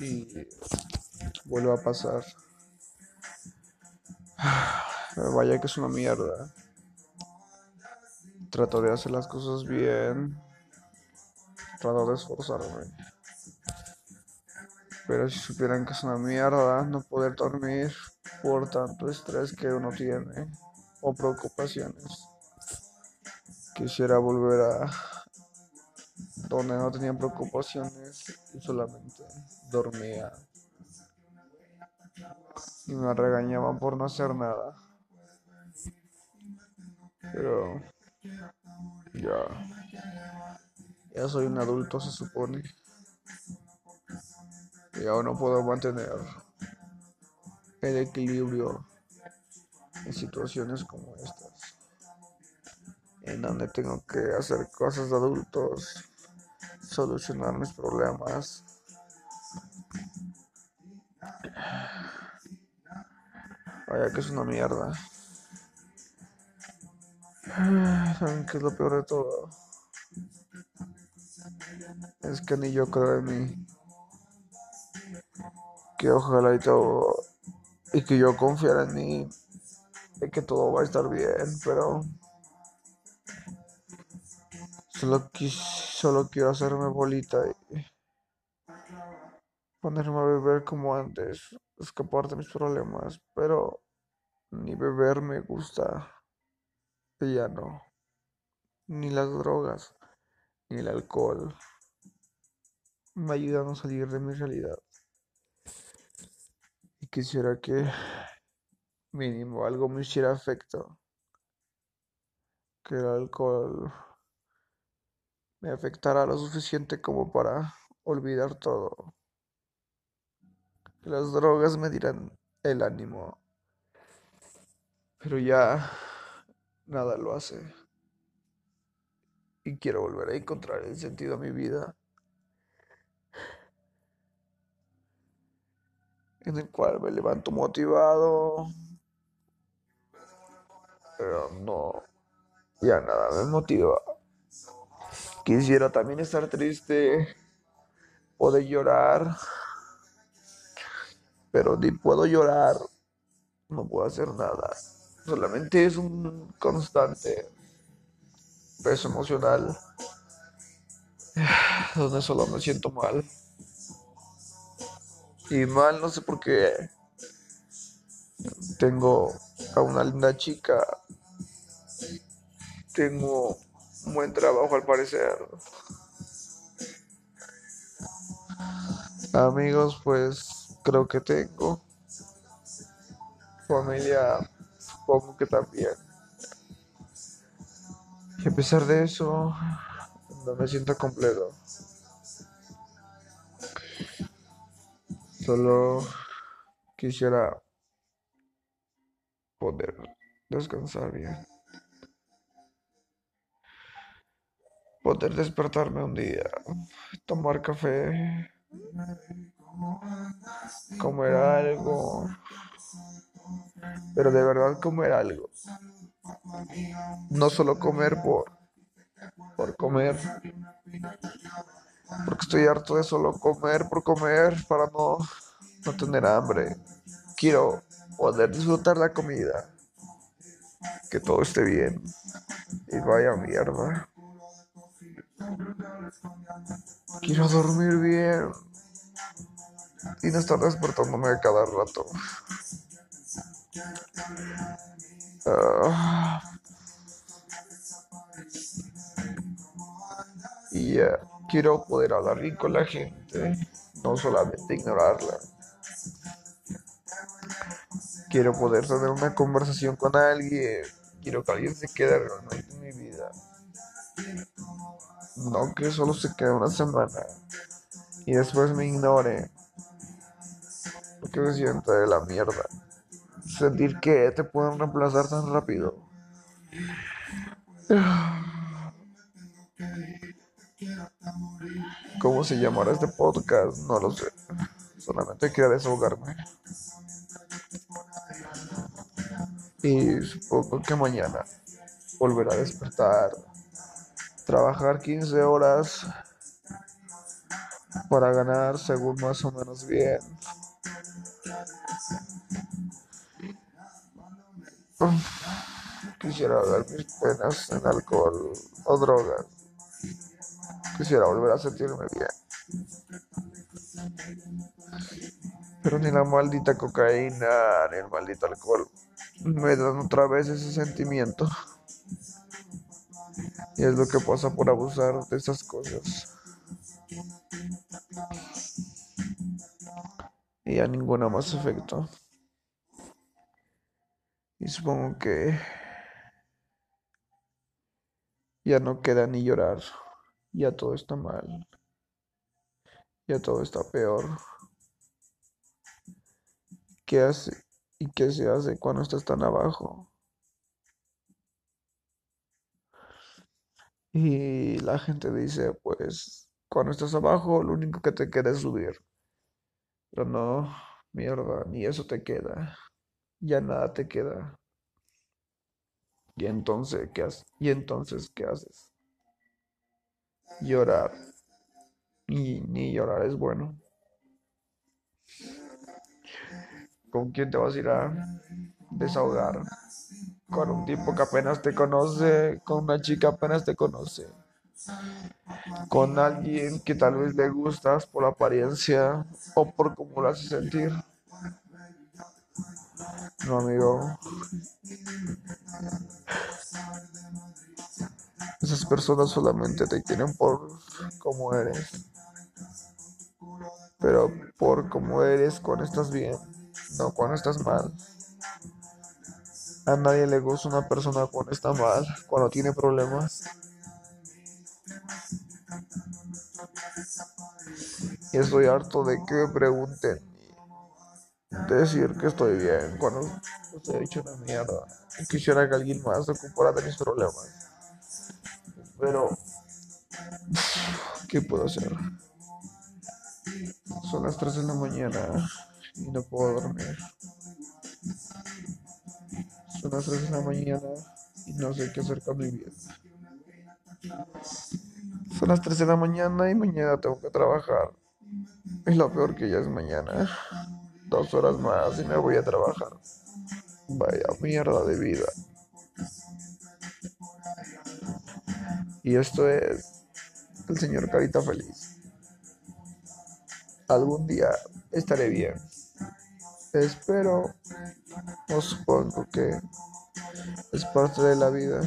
y vuelve a pasar. Vaya que es una mierda. Trato de hacer las cosas bien. Trato de esforzarme. Pero si supieran que es una mierda no poder dormir por tanto estrés que uno tiene o preocupaciones. Quisiera volver a donde no tenía preocupaciones y solamente dormía. Y me regañaban por no hacer nada. Pero ya, ya soy un adulto, se supone. Y aún no puedo mantener el equilibrio en situaciones como estas, en donde tengo que hacer cosas de adultos, solucionar mis problemas. Vaya que es una mierda. ¿Saben qué es lo peor de todo? Es que ni yo creo en mí. Que ojalá y todo. Y que yo confiara en mí. Y que todo va a estar bien, pero. Solo, solo quiero hacerme bolita y. Ponerme a beber como antes. Escapar de mis problemas. Pero. Ni beber me gusta ya no. Ni las drogas, ni el alcohol me ayudan a salir de mi realidad. Y quisiera que mínimo algo me hiciera efecto. Que el alcohol me afectara lo suficiente como para olvidar todo. Las drogas me dieran el ánimo. Pero ya nada lo hace. Y quiero volver a encontrar el sentido a mi vida. En el cual me levanto motivado. Pero no. Ya nada me motiva. Quisiera también estar triste. Poder llorar. Pero ni puedo llorar. No puedo hacer nada solamente es un constante peso emocional donde solo me siento mal. Y mal no sé por qué. Tengo a una linda chica. Tengo buen trabajo al parecer. Amigos, pues creo que tengo. Familia supongo que también. Y a pesar de eso, no me siento completo. Solo quisiera poder descansar bien. Poder despertarme un día, tomar café, comer algo, pero de verdad comer algo. No solo comer por, por comer. Porque estoy harto de solo comer por comer para no, no tener hambre. Quiero poder disfrutar la comida. Que todo esté bien. Y vaya mierda. Quiero dormir bien. Y no estar despertándome a cada rato. Ah. y quiero poder hablar bien con la gente, no solamente ignorarla. Quiero poder tener una conversación con alguien. Quiero que alguien se quede realmente. No que solo se quede una semana y después me ignore. Porque me siento de la mierda sentir que te pueden reemplazar tan rápido. ¿Cómo se llamará este podcast? No lo sé. Solamente quería desahogarme. Y supongo que mañana volverá a despertar, trabajar 15 horas para ganar según más o menos bien. Quisiera dar mis penas en alcohol o drogas. Quisiera volver a sentirme bien. Pero ni la maldita cocaína ni el maldito alcohol me dan otra vez ese sentimiento. Y es lo que pasa por abusar de esas cosas. Y a ninguna más efecto. Y supongo que ya no queda ni llorar. Ya todo está mal. Ya todo está peor. ¿Qué hace y qué se hace cuando estás tan abajo? Y la gente dice, pues, cuando estás abajo, lo único que te queda es subir. Pero no, mierda, ni eso te queda. Ya nada te queda. Y entonces, ¿qué haces? ¿Y entonces qué haces? Llorar. Y ni llorar es bueno. ¿Con quién te vas a ir a desahogar? Con un tipo que apenas te conoce, con una chica apenas te conoce, con alguien que tal vez le gustas por la apariencia o por cómo lo hace sentir. No, amigo. Esas personas solamente te quieren por cómo eres. Pero por cómo eres cuando estás bien, no cuando estás mal. A nadie le gusta una persona cuando está mal, cuando tiene problemas. Y estoy harto de que me pregunten decir que estoy bien cuando estoy hecho una mierda. Quisiera que alguien más se ocupara de mis problemas. Pero, ¿qué puedo hacer? Son las 3 de la mañana y no puedo dormir. Son las 3 de la mañana y no sé qué hacer con mi vida. Son las 3 de la mañana y mañana tengo que trabajar. Es lo peor que ya es mañana. Dos horas más y me voy a trabajar. Vaya mierda de vida. Y esto es el señor Carita Feliz. Algún día estaré bien. Espero o supongo que es parte de la vida.